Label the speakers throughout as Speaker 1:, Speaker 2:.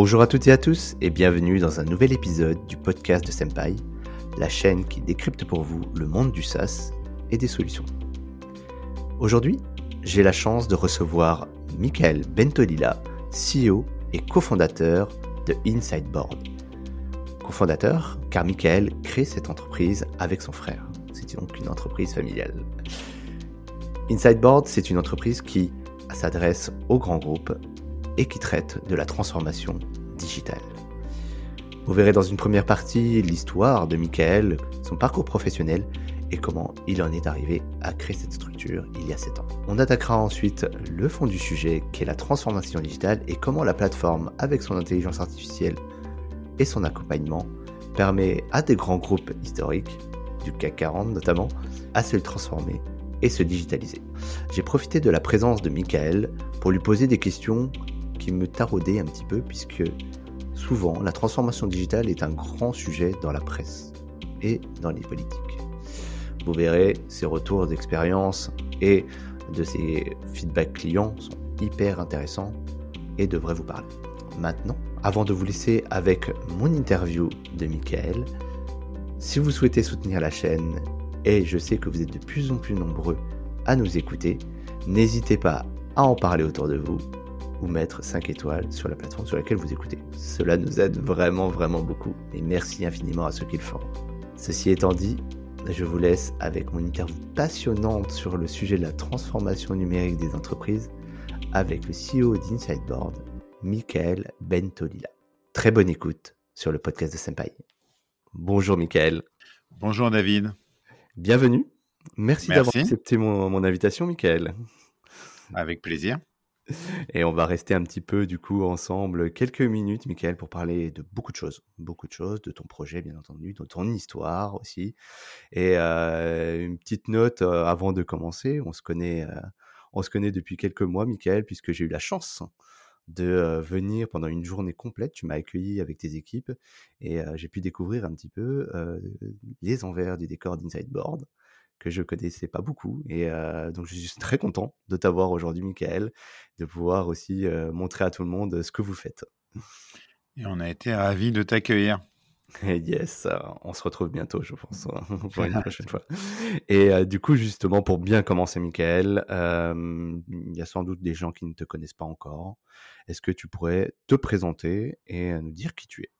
Speaker 1: Bonjour à toutes et à tous et bienvenue dans un nouvel épisode du podcast de Senpai, la chaîne qui décrypte pour vous le monde du SaaS et des solutions. Aujourd'hui, j'ai la chance de recevoir Michael Bentolila, CEO et cofondateur de Insideboard. Cofondateur car Michael crée cette entreprise avec son frère. C'est donc une entreprise familiale. Insideboard, c'est une entreprise qui s'adresse aux grands groupes et qui traite de la transformation digitale. Vous verrez dans une première partie l'histoire de Michael, son parcours professionnel et comment il en est arrivé à créer cette structure il y a 7 ans. On attaquera ensuite le fond du sujet qui est la transformation digitale et comment la plateforme avec son intelligence artificielle et son accompagnement permet à des grands groupes historiques, du CAC 40 notamment, à se transformer et se digitaliser. J'ai profité de la présence de Michael pour lui poser des questions qui me taraudaient un petit peu puisque souvent la transformation digitale est un grand sujet dans la presse et dans les politiques. Vous verrez, ses retours d'expérience et de ses feedbacks clients sont hyper intéressants et devraient vous parler. Maintenant, avant de vous laisser avec mon interview de Michael, si vous souhaitez soutenir la chaîne, et je sais que vous êtes de plus en plus nombreux à nous écouter, n'hésitez pas à en parler autour de vous ou mettre 5 étoiles sur la plateforme sur laquelle vous écoutez. Cela nous aide vraiment vraiment beaucoup et merci infiniment à ceux qui le font. Ceci étant dit, je vous laisse avec mon interview passionnante sur le sujet de la transformation numérique des entreprises avec le CEO d'Insideboard, Michael Bentolila. Très bonne écoute sur le podcast de Senpai. Bonjour Michael.
Speaker 2: Bonjour David.
Speaker 1: Bienvenue. Merci, d'avoir accepté mon, mon invitation Michael.
Speaker 2: Avec plaisir.
Speaker 1: Et on va rester un petit peu du coup ensemble quelques minutes, Michael, pour parler de beaucoup de choses, beaucoup de choses, de ton projet bien entendu, de ton histoire aussi. Et euh, une petite note euh, avant de commencer, on se connaît, euh, on se connaît depuis quelques mois, Michael, puisque j'ai eu la chance de venir pendant une journée complète. Tu m'as accueilli avec tes équipes et j'ai pu découvrir un petit peu les envers du décor d'Inside Board que je connaissais pas beaucoup. Et donc, je suis très content de t'avoir aujourd'hui, Michael, de pouvoir aussi montrer à tout le monde ce que vous faites.
Speaker 2: Et on a été ravis de t'accueillir.
Speaker 1: Yes, on se retrouve bientôt, je pense, hein, pour une prochaine fois. Et du coup, justement, pour bien commencer, Michael, il y a sans doute des gens qui ne te connaissent pas encore. Est-ce que tu pourrais te présenter et nous dire qui tu es?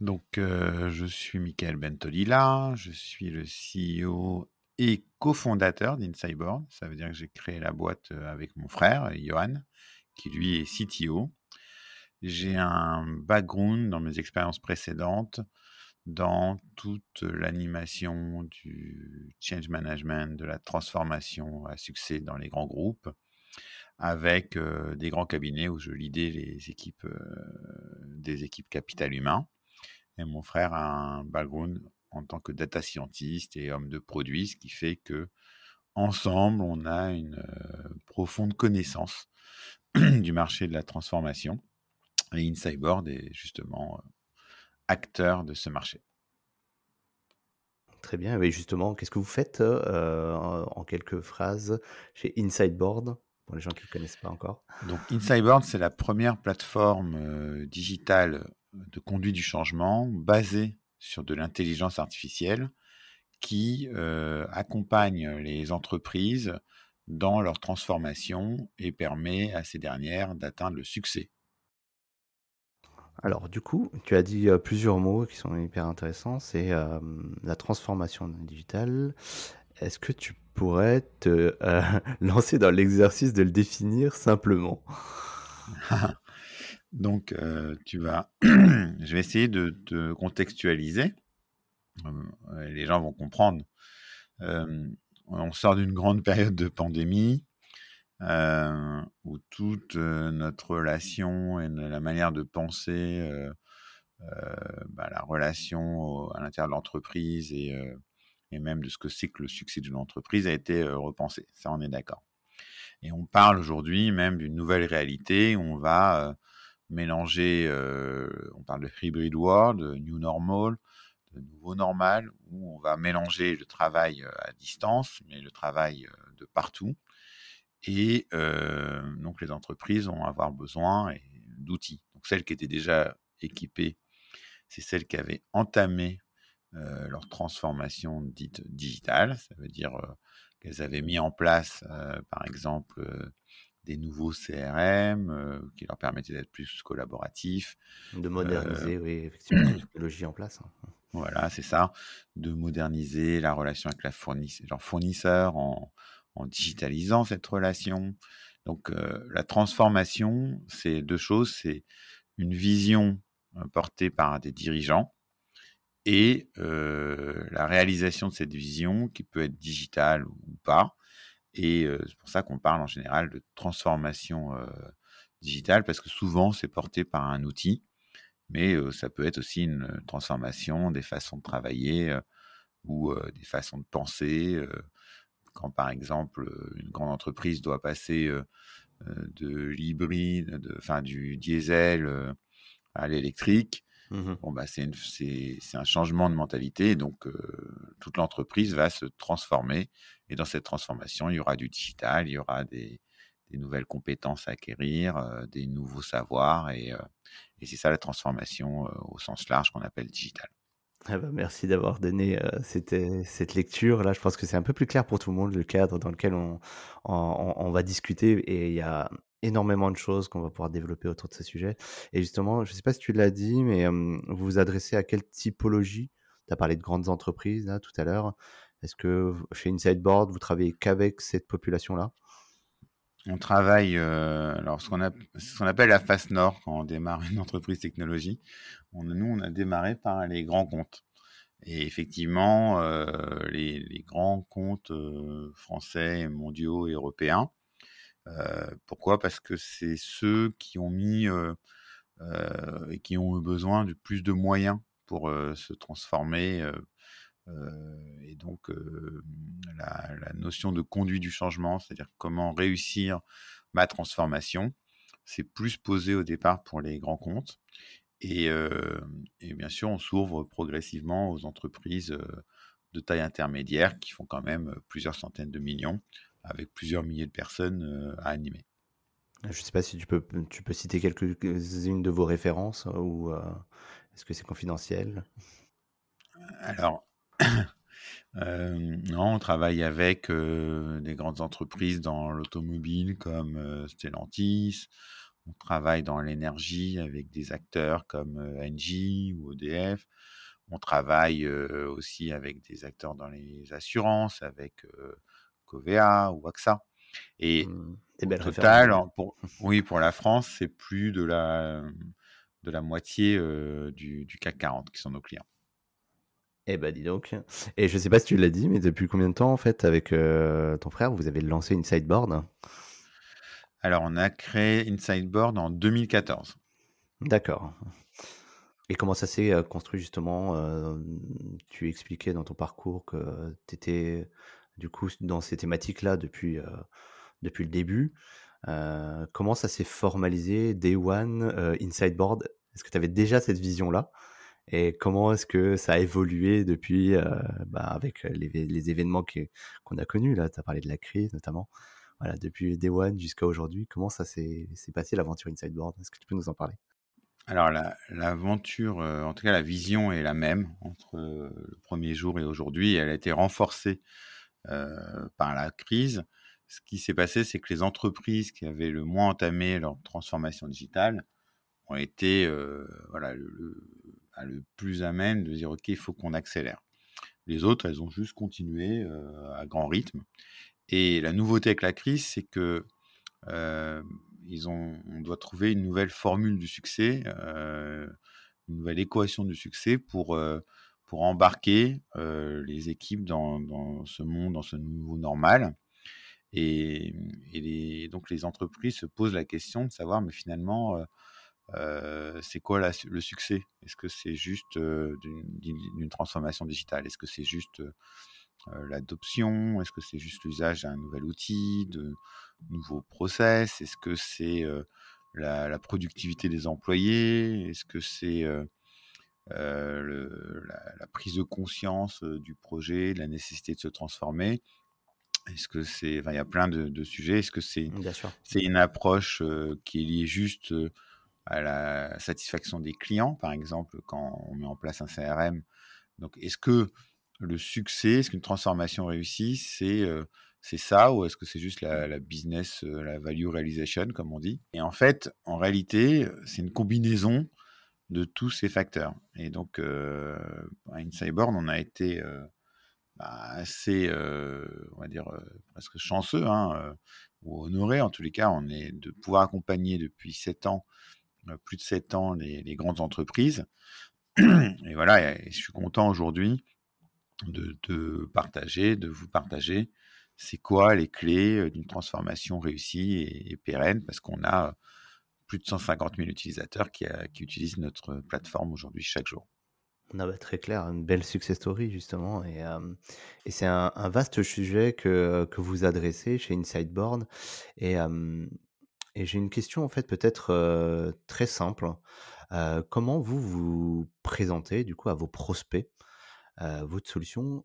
Speaker 2: Donc, euh, je suis Michael Bentolila, je suis le CEO et cofondateur d'Incyborg. Ça veut dire que j'ai créé la boîte euh, avec mon frère, Johan, qui lui est CTO. J'ai un background dans mes expériences précédentes dans toute l'animation du change management, de la transformation à succès dans les grands groupes, avec euh, des grands cabinets où je lidais les équipes, des équipes capital humain. Et mon frère a un background en tant que data scientist et homme de produit, ce qui fait que ensemble, on a une euh, profonde connaissance du marché de la transformation. Et Insideboard est justement euh, acteur de ce marché.
Speaker 1: Très bien. Et justement, qu'est-ce que vous faites euh, en quelques phrases chez Insideboard pour les gens qui ne connaissent pas encore?
Speaker 2: Donc, Insideboard, c'est la première plateforme digitale de conduite du changement basé sur de l'intelligence artificielle qui euh, accompagne les entreprises dans leur transformation et permet à ces dernières d'atteindre le succès.
Speaker 1: Alors du coup, tu as dit euh, plusieurs mots qui sont hyper intéressants, c'est euh, la transformation digitale. Est-ce que tu pourrais te lancer dans l'exercice de le définir simplement?
Speaker 2: Donc, euh, tu vas, je vais essayer de te contextualiser. Euh, les gens vont comprendre. Euh, on sort d'une grande période de pandémie où toute notre relation et la manière de penser, bah, la relation à l'intérieur de l'entreprise et, et, même de ce que c'est que le succès d'une entreprise a été repensée. Ça, on est d'accord. Et on parle aujourd'hui même d'une nouvelle réalité où on va mélanger, euh, on parle de hybrid world, new normal, de nouveau normal, où on va mélanger le travail euh, à distance, mais le travail euh, de partout. Et donc les entreprises vont avoir besoin d'outils. Donc celles qui étaient déjà équipées, c'est celles qui avaient entamé leur transformation dite digitale. Ça veut dire qu'elles avaient mis en place, par exemple, des nouveaux CRM qui leur permettaient d'être plus collaboratifs.
Speaker 1: De moderniser, oui, effectivement, la technologie en place. Hein.
Speaker 2: Voilà, c'est ça. De moderniser la relation avec la leur fournisseur en, digitalisant cette relation. Donc, la transformation, c'est deux choses. C'est une vision portée par des dirigeants et la réalisation de cette vision qui peut être digitale ou pas. Et c'est pour ça qu'on parle en général de transformation digitale parce que souvent c'est porté par un outil mais ça peut être aussi une transformation des façons de travailler ou des façons de penser. quand par exemple une grande entreprise doit passer de l'hybride, enfin du diesel à l'électrique, mmh bon bah c'est un changement de mentalité, donc toute l'entreprise va se transformer. Et dans cette transformation, il y aura du digital, il y aura des, des nouvelles compétences à acquérir, des nouveaux savoirs, et, et c'est ça la transformation au sens large qu'on appelle digital.
Speaker 1: Ah bah merci d'avoir donné cette, cette, lecture. Là, je pense que c'est un peu plus clair pour tout le monde le cadre dans lequel on, on, on va discuter. Et il y a énormément de choses qu'on va pouvoir développer autour de ce sujet. Et justement, je ne sais pas si tu l'as dit, mais vous vous adressez à quelle typologie? Tu as parlé de grandes entreprises tout à l'heure. Est-ce que chez Insideboard, vous travaillez qu'avec cette population-là?
Speaker 2: On travaille, euh, alors ce qu'on, appelle la face nord quand on démarre une entreprise technologie. nous, on a démarré par les grands comptes. Et effectivement, euh, les, grands comptes français, mondiaux européens. Pourquoi? Parce que c'est ceux qui ont mis et qui ont eu besoin de plus de moyens pour se transformer, et donc la, notion de conduite du changement, c'est-à-dire comment réussir ma transformation, c'est plus posé au départ pour les grands comptes. Et, bien sûr, on s'ouvre progressivement aux entreprises de taille intermédiaire qui font quand même plusieurs centaines de millions avec plusieurs milliers de personnes à animer.
Speaker 1: Je ne sais pas si tu peux, tu peux citer quelques-unes de vos références ou est-ce que c'est confidentiel?
Speaker 2: Alors, Euh, non, on travaille avec des grandes entreprises dans l'automobile comme Stellantis. On travaille dans l'énergie avec des acteurs comme Engie ou EDF. On travaille aussi avec des acteurs dans les assurances, avec Covea ou AXA. Et mmh, au total, pour, oui, pour la France, c'est plus de la, de la moitié du, du CAC 40 qui sont nos clients.
Speaker 1: Eh ben dis donc. Et je sais pas si tu l'as dit, mais depuis combien de temps en fait avec euh, ton frère vous avez lancé une sideboard?
Speaker 2: Alors on a créé une sideboard en 2014.
Speaker 1: D'accord. Et comment ça s'est construit justement Tu expliquais dans ton parcours que tu étais du coup dans ces thématiques-là depuis, depuis le début. comment ça s'est formalisé Day One, Insideboard Est-ce que tu avais déjà cette vision-là? Et comment est-ce que ça a évolué depuis, bah, avec les, les événements qu'on a connus là? Tu as parlé de la crise notamment. Voilà, depuis Day One jusqu'à aujourd'hui, comment ça s'est passé l'aventure Insideboard Est-ce que tu peux nous en parler?
Speaker 2: Alors l'aventure, en tout cas la vision est la même entre le premier jour et aujourd'hui. Elle a été renforcée par la crise. Ce qui s'est passé, c'est que les entreprises qui avaient le moins entamé leur transformation digitale ont été voilà, le, le plus amène de dire ok, il faut qu'on accélère. Les autres, elles ont juste continué euh, à grand rythme. Et la nouveauté avec la crise, c'est que euh, ils ont, on doit trouver une nouvelle formule du succès, euh, une nouvelle équation du succès pour, pour embarquer les équipes dans, ce monde, dans ce nouveau normal. Et, donc les entreprises se posent la question de savoir, mais finalement, c'est quoi le succès? Est-ce que c'est juste d'une transformation digitale? Est-ce que c'est juste l'adoption? Est-ce que c'est juste l'usage d'un nouvel outil, de nouveaux process? Est-ce que c'est la, productivité des employés? Est-ce que c'est la, prise de conscience du projet, de la nécessité de se transformer? Est-ce que c'est, il y a plein de, de sujets. Est-ce que c'est, c'est une approche qui est liée juste à la satisfaction des clients, par exemple, quand on met en place un CRM. Donc, est-ce que le succès, est-ce qu'une transformation réussie, c'est c'est ça ou est-ce que c'est juste la, business, la value realization, comme on dit? Et en fait, en réalité, c'est une combinaison de tous ces facteurs. Et donc, à Insideborn, on a été bah, assez, on va dire, presque chanceux, hein, ou honoré en tous les cas, on est de pouvoir accompagner depuis sept ans, plus de sept ans, les, grandes entreprises. Et voilà, je suis content aujourd'hui de, partager, de vous partager, c'est quoi les clés d'une transformation réussie et, pérenne, parce qu'on a plus de 150 000 utilisateurs qui, utilisent notre plateforme aujourd'hui chaque jour.
Speaker 1: A très clair, une belle success story justement, et, c'est un, vaste sujet que, vous adressez chez Insideboard, et j'ai une question en fait peut-être très simple. comment vous vous présentez du coup à vos prospects votre solution,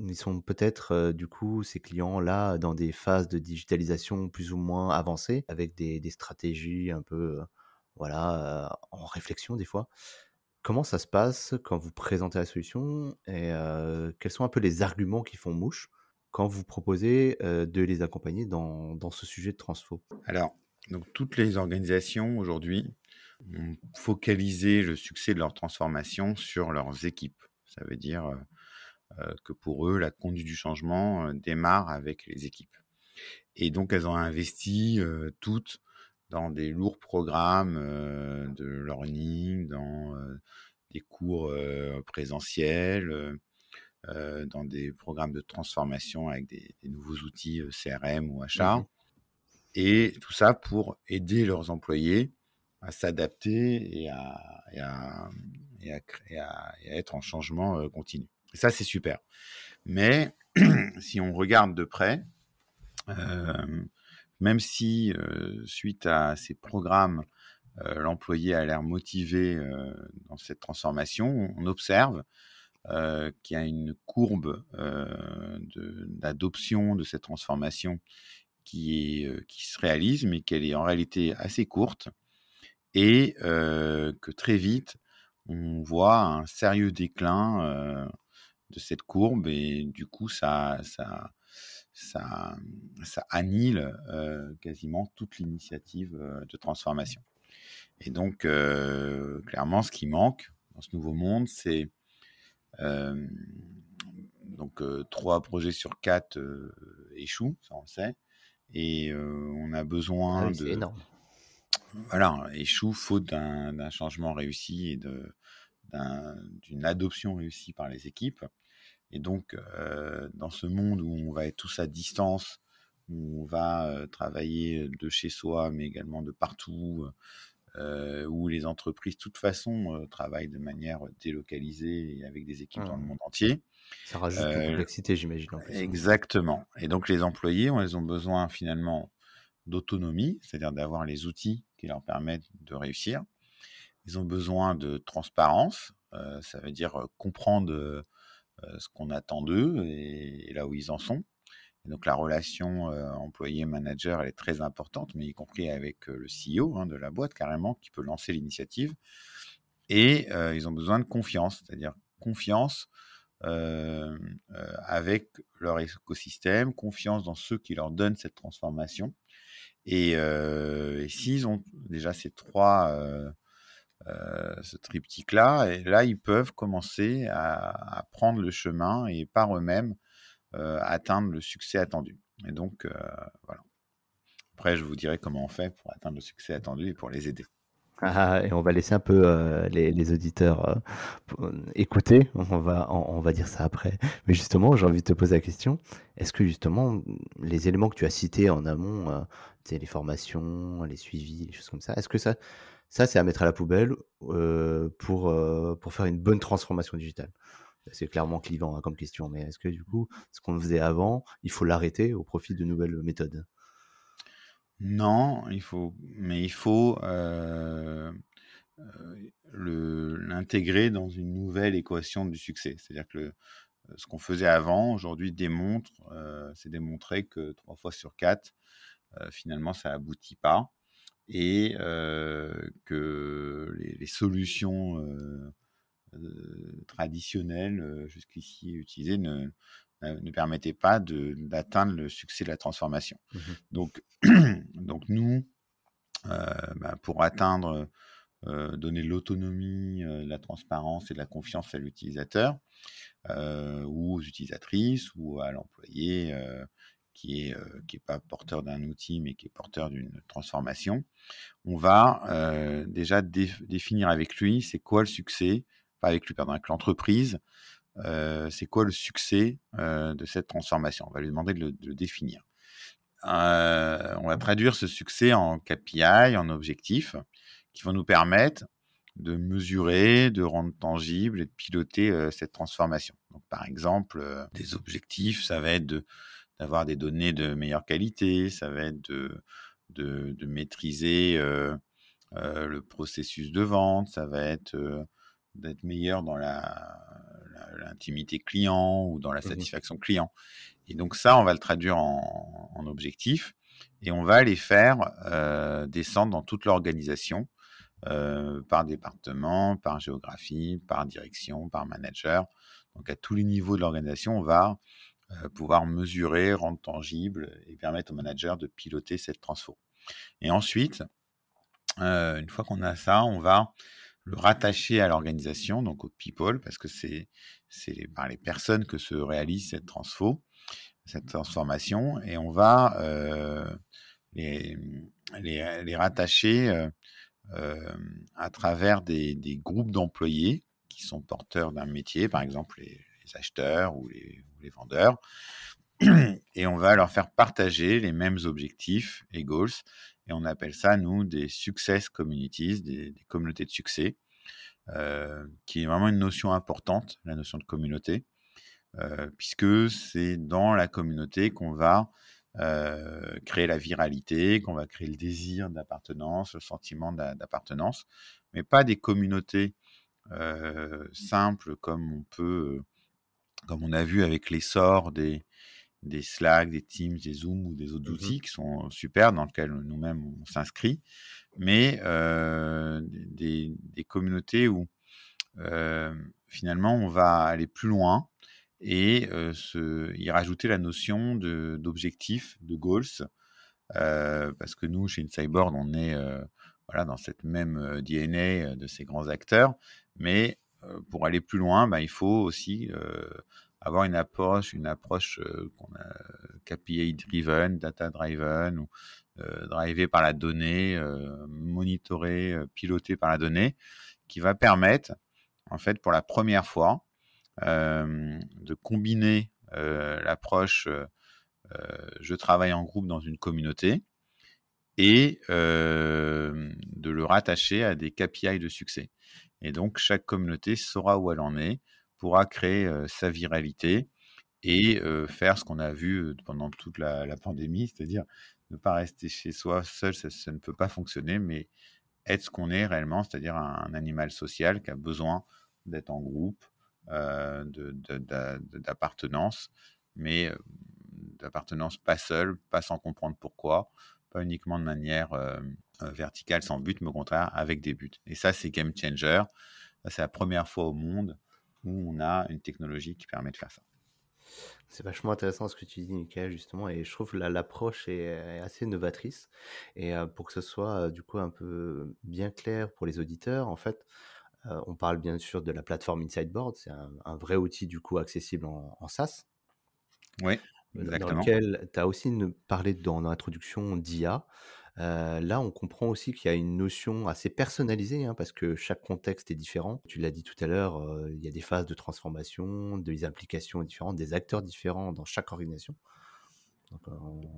Speaker 1: ils sont peut-être, du coup, ces clients-là, dans des phases de digitalisation plus ou moins avancées, avec des, stratégies un peu, voilà, en réflexion des fois. Comment ça se passe quand vous présentez la solution et quels sont un peu les arguments qui font mouche quand vous proposez de les accompagner dans, dans ce sujet de transfo?
Speaker 2: Alors, donc toutes les organisations aujourd'hui ont focalisé le succès de leur transformation sur leurs équipes. Ça veut dire que pour eux, la conduite du changement démarre avec les équipes. Et donc, elles ont investi toutes dans des lourds programmes de learning, dans des cours présentiels, dans des programmes de transformation avec des, nouveaux outils CRM ou achat. Mmh et tout ça pour aider leurs employés à s'adapter et à, être en changement continu. Ça, c'est super. Mais si on regarde de près, même si suite à ces programmes, l'employé a l'air motivé dans cette transformation, on observe qu'il y a une courbe d'adoption de, cette transformation qui se réalise, mais qu'elle est en réalité assez courte et que très vite, on voit un sérieux déclin de cette courbe et du coup, ça, ça, ça, quasiment toute l'initiative de transformation. Et donc, clairement, ce qui manque dans ce nouveau monde, c'est donc trois projets sur quatre échouent, ça on le sait, et on a besoin ah de. Énorme voilà, échoue faute d'un changement réussi et d'une adoption réussie par les équipes. Et donc, euh, dans ce monde où on va être tous à distance, où on va euh, travailler de chez soi, mais également de partout, euh, où les entreprises, de toute façon, travaillent de manière délocalisée et avec des équipes dans le mmh. monde entier.
Speaker 1: Ça rajoute de la complexité, j'imagine.
Speaker 2: Exactement. Et donc, les employés, ils ont besoin finalement d'autonomie, c'est-à-dire d'avoir les outils qui leur permettent de réussir. Ils ont besoin de transparence, euh, ça veut dire comprendre euh, ce qu'on attend d'eux et, là où ils en sont. donc la relation employé-manager, elle est très importante, mais y compris avec le CEO hein, de la boîte carrément, qui peut lancer l'initiative. Et ils ont besoin de confiance, c'est-à-dire confiance avec leur écosystème, confiance dans ceux qui leur donnent cette transformation et, s'ils ont déjà ces trois, ce triptyque-là, et là, ils peuvent commencer à, prendre le chemin et par eux-mêmes atteindre le succès attendu. Et donc, voilà. Après, je vous dirai comment on fait pour atteindre le succès attendu et pour les aider.
Speaker 1: Ah, et on va laisser un peu euh, les, auditeurs euh, écouter, on va, on, va dire ça après. Mais justement, j'ai envie de te poser la question, est-ce que justement, les éléments que tu as cités en amont, euh, les formations, les suivis, les choses comme ça, est-ce que ça, ça c'est à mettre à la poubelle pour, pour faire une bonne transformation digitale C'est clairement clivant hein, comme question, mais est-ce que du coup, ce qu'on faisait avant, il faut l'arrêter au profit de nouvelles méthodes?
Speaker 2: Non, il faut, mais il faut l'intégrer dans une nouvelle équation du succès. C'est-à-dire que ce qu'on faisait avant, aujourd'hui, démontre, c'est démontré que trois fois sur quatre, finalement, ça aboutit pas. Et que les, solutions traditionnelles jusqu'ici utilisées ne, ne permettaient pas d'atteindre le succès de la transformation. Mmh donc, donc nous, bah, pour atteindre, donner l'autonomie, la transparence et la confiance à l'utilisateur ou aux utilisatrices ou à l'employé qui est qui est pas porteur d'un outil mais qui est porteur d'une transformation, on va déjà définir avec lui c'est quoi le succès, pas avec lui pardon, avec l'entreprise, c'est quoi le succès de cette transformation. On va lui demander de le, définir. on va traduire ce succès en KPI, en objectifs, qui vont nous permettre de mesurer, de rendre tangible et de piloter cette transformation. Donc, par exemple, des objectifs, ça va être de d'avoir des données de meilleure qualité, ça va être de, de, maîtriser le processus de vente, ça va être d'être meilleur dans l'intimité client ou dans la mmh satisfaction client. Et donc ça, on va le traduire en, en objectifs et on va les faire descendre dans toute l'organisation par département, par géographie, par direction, par manager. Donc à tous les niveaux de l'organisation, on va pouvoir mesurer, rendre tangible et permettre au manager de piloter cette transfo. Et ensuite, une fois qu'on a ça, on va le rattacher à l'organisation, donc aux people, parce que c'est par les personnes que se réalise cette transfo, cette transformation, et on va les, les, rattacher à travers des, des groupes d'employés qui sont porteurs d'un métier, par exemple les, acheteurs ou les, vendeurs. Et on va leur faire partager les mêmes objectifs et goals. Et on appelle ça, nous, des success communities, des, communautés de succès, euh, qui est vraiment une notion importante, la notion de communauté, euh, puisque c'est dans la communauté qu'on va euh, créer la viralité, qu'on va créer le désir d'appartenance, le sentiment d'appartenance, mais pas des communautés simples comme on peut comme on a vu avec l'essor des, des Slack, des Teams, des Zoom ou des autres mmh outils qui sont super, dans lesquels nous-mêmes on s'inscrit, mais des, communautés où finalement on va aller plus loin et y rajouter la notion d'objectif, de, goals, parce que nous, chez Insideboard, on est voilà, dans cette même DNA de ces grands acteurs, mais pour aller plus loin, bah, il faut aussi avoir une approche, une approche qu'on a KPI driven, data driven, ou drivé par la donnée, monitoré, piloté par la donnée, qui va permettre, en fait, pour la première fois, de combiner l'approche je travaille en groupe dans une communauté et de le rattacher à des KPI de succès. Et donc, chaque communauté saura où elle en est, pourra créer sa viralité et faire ce qu'on a vu pendant toute la, pandémie, c'est-à-dire ne pas rester chez soi seul, ça, ne peut pas fonctionner, mais être ce qu'on est réellement, c'est-à-dire un, animal social qui a besoin d'être en groupe, d'appartenance, mais d'appartenance pas seul, pas sans comprendre pourquoi, pas uniquement de manière verticale sans but, mais au contraire avec des buts. Et ça, c'est game changer. C'est la première fois au monde où on a une technologie qui permet de faire ça.
Speaker 1: C'est vachement intéressant ce que tu dis, Michael, justement, et je trouve que l'approche est, assez novatrice. Et pour que ce soit du coup un peu bien clair pour les auditeurs, en fait, on parle bien sûr de la plateforme Insideboard, c'est un, vrai outil du coup accessible en, en SaaS.
Speaker 2: Oui,
Speaker 1: Dans lequel tu as aussi parlé dans l'introduction d'IA. Euh, là, on comprend aussi qu'il y a une notion assez personnalisée, hein, parce que chaque contexte est différent. Tu l'as dit tout à l'heure, euh, il y a des phases de transformation, des implications différentes, des acteurs différents dans chaque organisation. Donc, euh,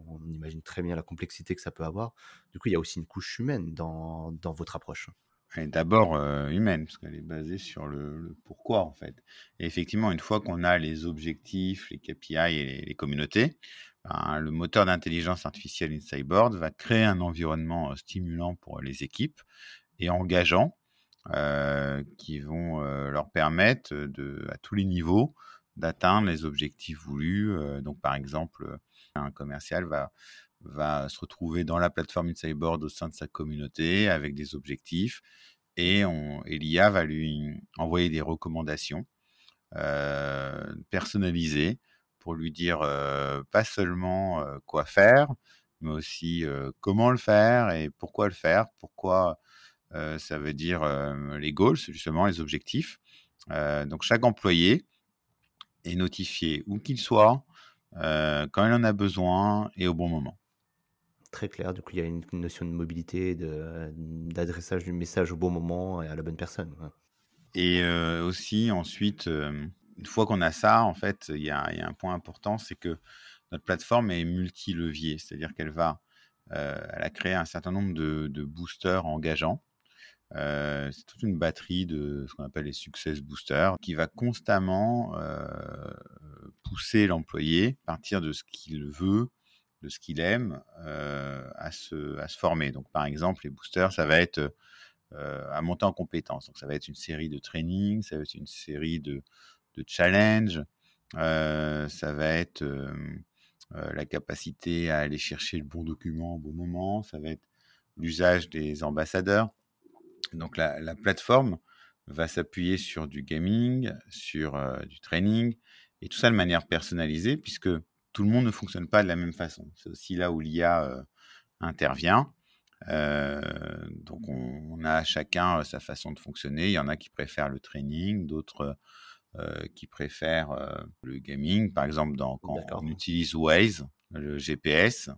Speaker 1: on, imagine très bien la complexité que ça peut avoir. Du coup, il y a aussi une couche humaine dans, dans votre approche.
Speaker 2: D'abord humaine, parce qu'elle est basée sur le, pourquoi en fait. Et effectivement, une fois qu'on a les objectifs, les KPI et les communautés, ben, le moteur d'intelligence artificielle InsideBoard va créer un environnement stimulant pour les équipes et engageant qui vont leur permettre de, à tous les niveaux d'atteindre les objectifs voulus. donc, par exemple, un commercial va, va se retrouver dans la plateforme Insideboard au sein de sa communauté avec des objectifs et, l'IA va lui envoyer des recommandations euh, personnalisées pour lui dire euh, pas seulement euh, quoi faire, mais aussi comment le faire et pourquoi le faire, pourquoi ça veut dire les goals, justement les objectifs. donc chaque employé est notifié où qu'il soit, quand il en a besoin et au bon moment
Speaker 1: très clair. Du coup, il y a une notion de mobilité, d'adressage du message au bon moment et à la bonne personne.
Speaker 2: Et euh, aussi, ensuite, euh, une fois qu'on a ça, en fait, il y, a, un point important, c'est que notre plateforme est multi-levier, c'est-à-dire qu'elle va, euh, elle a créé un certain nombre de, de boosters engageants. c'est toute une batterie de ce qu'on appelle les success boosters qui va constamment pousser l'employé à partir de ce qu'il veut, de ce qu'il aime euh, à, se, à se former. Donc, par exemple, les boosters, ça va être euh, à monter en compétences. Donc, ça va être une série de trainings, ça va être une série de, de challenges, euh, ça va être la capacité à aller chercher le bon document au bon moment, ça va être l'usage des ambassadeurs. Donc, la, la plateforme va s'appuyer sur du gaming, sur du training, et tout ça de manière personnalisée, puisque tout le monde ne fonctionne pas de la même façon. C'est aussi là où l'IA euh, intervient. Euh, donc on, a chacun euh, sa façon de fonctionner. Il y en a qui préfèrent le training, d'autres qui préfèrent le gaming. Par exemple, quand on utilise Waze, le GPS,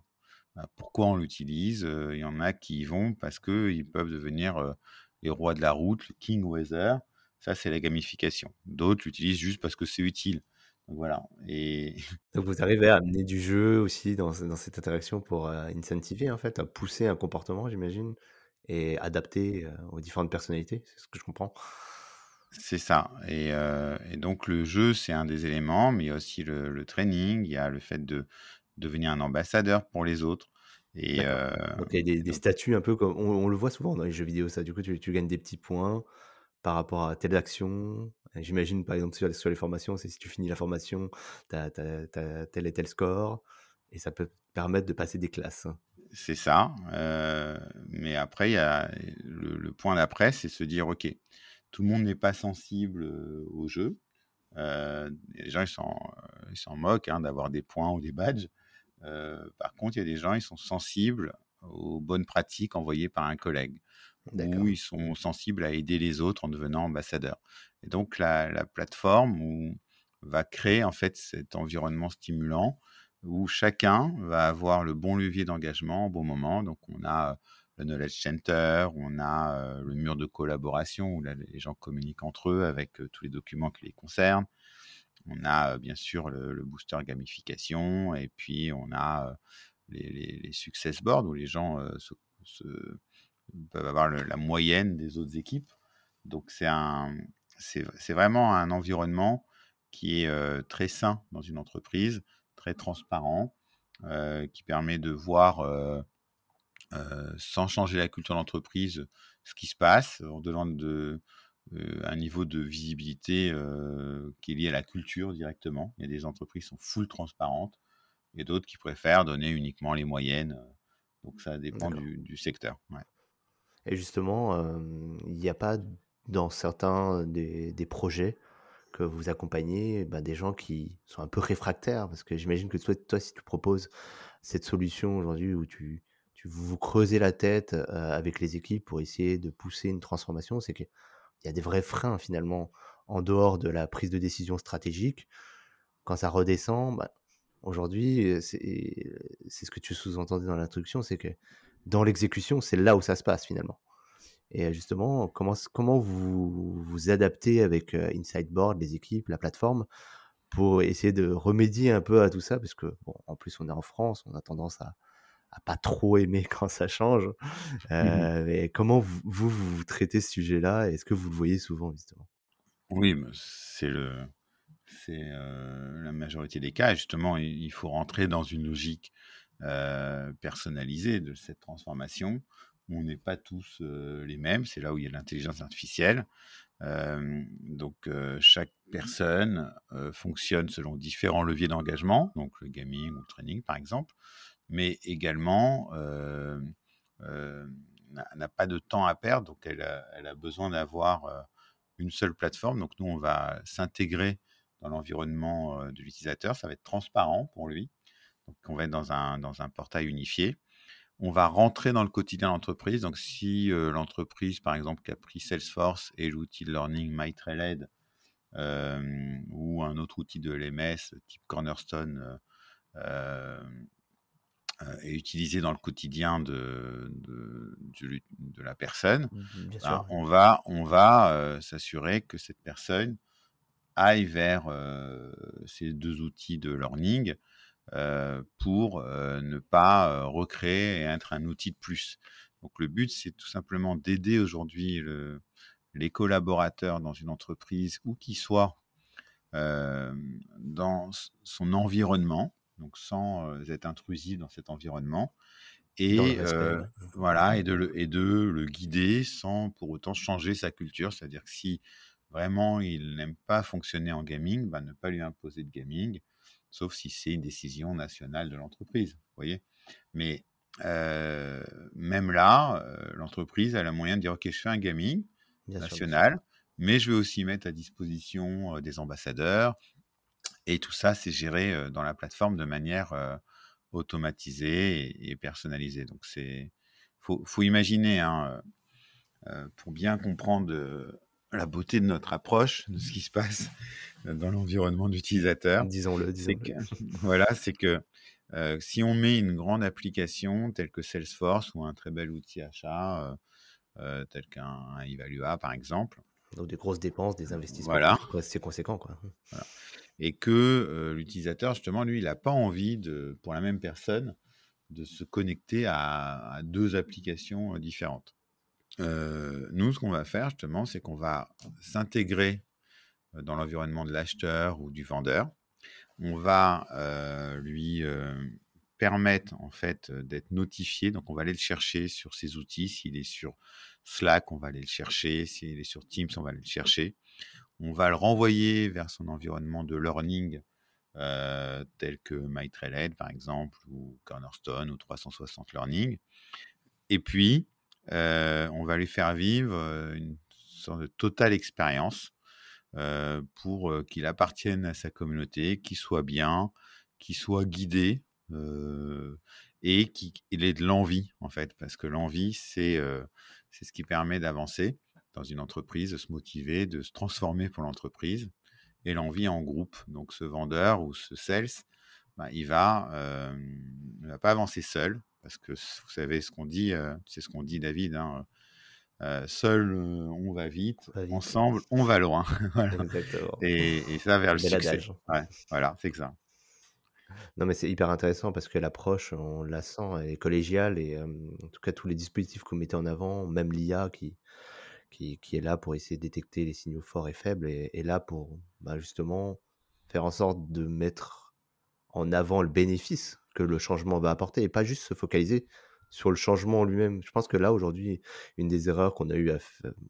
Speaker 2: bah, pourquoi on l'utilise Il y en a qui y vont parce qu'ils peuvent devenir les rois de la route, le king weather. Ça, c'est la gamification. D'autres l'utilisent juste parce que c'est utile. Donc voilà. Et
Speaker 1: Donc vous arrivez à amener du jeu aussi dans, dans cette interaction pour euh, incentiver en fait, à pousser un comportement, j'imagine, et adapter euh, aux différentes personnalités, c'est ce que je comprends.
Speaker 2: c'est ça. Et, euh, et donc le jeu, c'est un des éléments, mais il y a aussi le, le training, il y a le fait de devenir un ambassadeur pour les autres. Et
Speaker 1: Donc il y a des, des statuts un peu comme on, le voit souvent dans les jeux vidéo, ça. Du coup, tu, tu gagnes des petits points par rapport à telle action. J'imagine, par exemple, sur les, formations, c'est si tu finis la formation, tu as, tel et tel score, et ça peut te permettre de passer des classes.
Speaker 2: C'est ça. Euh, mais après, y a le, point d'après, c'est se dire, OK, tout le monde n'est pas sensible euh, au jeu. Euh, les gens, ils s'en moquent hein, d'avoir des points ou des badges. par contre, il y a des gens, ils sont sensibles aux bonnes pratiques envoyées par un collègue où ils sont sensibles à aider les autres en devenant ambassadeurs. Et donc la, plateforme va créer en fait cet environnement stimulant où chacun va avoir le bon levier d'engagement au bon moment. Donc on a le Knowledge Center, on a euh, le mur de collaboration où les gens communiquent entre eux avec euh, tous les documents qui les concernent. On a euh, bien sûr le, booster gamification et puis on a les, success boards où les gens peuvent avoir la moyenne des autres équipes. Donc c'est un, c'est vraiment un environnement qui est très sain dans une entreprise, très transparent, qui permet de voir sans changer la culture d'entreprise ce qui se passe. Demande de, un niveau de visibilité qui est lié à la culture directement. Il y a des entreprises qui sont full transparentes et d'autres qui préfèrent donner uniquement les moyennes. Donc ça dépend du, secteur.
Speaker 1: Et justement, il n'y a pas dans certains des, projets que vous accompagnez bah, des gens qui sont un peu réfractaires Parce que j'imagine que toi, si tu proposes cette solution aujourd'hui où tu, tu vous creusez la tête avec les équipes pour essayer de pousser une transformation, c'est qu'il y a des vrais freins finalement en dehors de la prise de décision stratégique. Quand ça redescend, bah, aujourd'hui, c'est ce que tu sous-entendais dans l'introduction, c'est que dans l'exécution, c'est là où ça se passe finalement. Et justement, comment, comment vous vous adaptez avec Insideboard, les équipes, la plateforme, pour essayer de remédier un peu à tout ça? Parce que, bon, en plus, on est en France, on a tendance à, à pas trop aimer quand ça change. Euh, mais comment vous, vous, vous, traitez ce sujet-là? Est-ce que vous le voyez souvent, justement?
Speaker 2: Oui, c'est le. C'est la majorité des cas. Justement, il faut rentrer dans une logique personnalisée de cette transformation on n'est pas tous les mêmes. C'est là où il y a l'intelligence artificielle. donc chaque personne fonctionne selon différents leviers d'engagement, donc le gaming ou le training par exemple, mais également n'a pas de temps à perdre, donc elle a, besoin d'avoir une seule plateforme. Donc nous, on va s'intégrer dans l'environnement de l'utilisateur, ça va être transparent pour lui. Donc on va être dans un, dans un portail unifié on va rentrer dans le quotidien de l'entreprise. Donc, si l'entreprise, par exemple, qui a pris Salesforce et l'outil de learning MyTrailhead euh, ou un autre outil de LMS type Cornerstone est utilisé dans le quotidien de, de, la personne, mmh, ben, on va, on va s'assurer que cette personne aille vers ces deux outils de learning pour ne pas recréer et être un outil de plus. Donc le but, c'est tout simplement d'aider aujourd'hui les collaborateurs dans une entreprise, où qu'ils soient, dans son environnement, donc sans être intrusif dans cet environnement, et voilà, et de, le, et de le guider sans pour autant changer sa culture. C'est-à-dire que si vraiment il n'aime pas fonctionner en gaming, bah, ne pas lui imposer de gaming, sauf si c'est une décision nationale de l'entreprise, vous voyez. Mais même là, l'entreprise a la moyen de dire, OK, je fais un gaming national, mais je vais aussi mettre à disposition des ambassadeurs. Et tout ça, c'est géré dans la plateforme de manière automatisée et, personnalisée. Donc, c'est faut, faut imaginer, hein, pour bien comprendre la beauté de notre approche, de ce qui se passe dans l'environnement d'utilisateur.
Speaker 1: Disons-le, disons
Speaker 2: voilà, c'est que euh, si on met une grande application telle que Salesforce ou un très bel outil achat euh, euh, tel qu'un Evalua par exemple.
Speaker 1: Donc des grosses dépenses, des investissements
Speaker 2: voilà.
Speaker 1: c'est conséquent. Quoi.
Speaker 2: Et que l'utilisateur, justement, lui, il n'a pas envie, de, pour la même personne, de se connecter à deux applications différentes nous, ce qu'on va faire justement, c'est qu'on va s'intégrer dans l'environnement de l'acheteur ou du vendeur. On va lui permettre en fait d'être notifié. Donc, on va aller le chercher sur ses outils. S'il est sur Slack, on va aller le chercher. S'il est sur Teams, on va aller le chercher. On va le renvoyer vers son environnement de learning tel que MyTrailhead par exemple, ou Cornerstone ou 360 Learning. Et puis, on va lui faire vivre une sorte de totale expérience pour qu'il appartienne à sa communauté, qu'il soit bien, qu'il soit guidé et qu'il ait de l'envie en fait, parce que l'envie c'est ce qui permet d'avancer dans une entreprise, de se motiver, de se transformer pour l'entreprise. Et l'envie en groupe. Donc ce vendeur ou ce sales, bah, il va, ne va pas avancer seul, parce que vous savez ce qu'on dit, c'est ce qu'on dit David, hein, seul on va vite, ensemble on va loin. et, ça vers le succès. voilà, c'est que ça.
Speaker 1: Non, mais c'est hyper intéressant parce que l'approche, on la sent, elle est collégiale et en tout cas tous les dispositifs qu'on mettait en avant, même l'IA qui, qui, qui, est là pour essayer de détecter les signaux forts et faibles, est, là pour bah, justement faire en sorte de mettre en avant le bénéfice que le changement va apporter et pas juste se focaliser sur le changement lui-même. Je pense que là, aujourd'hui, une des erreurs qu'on a eu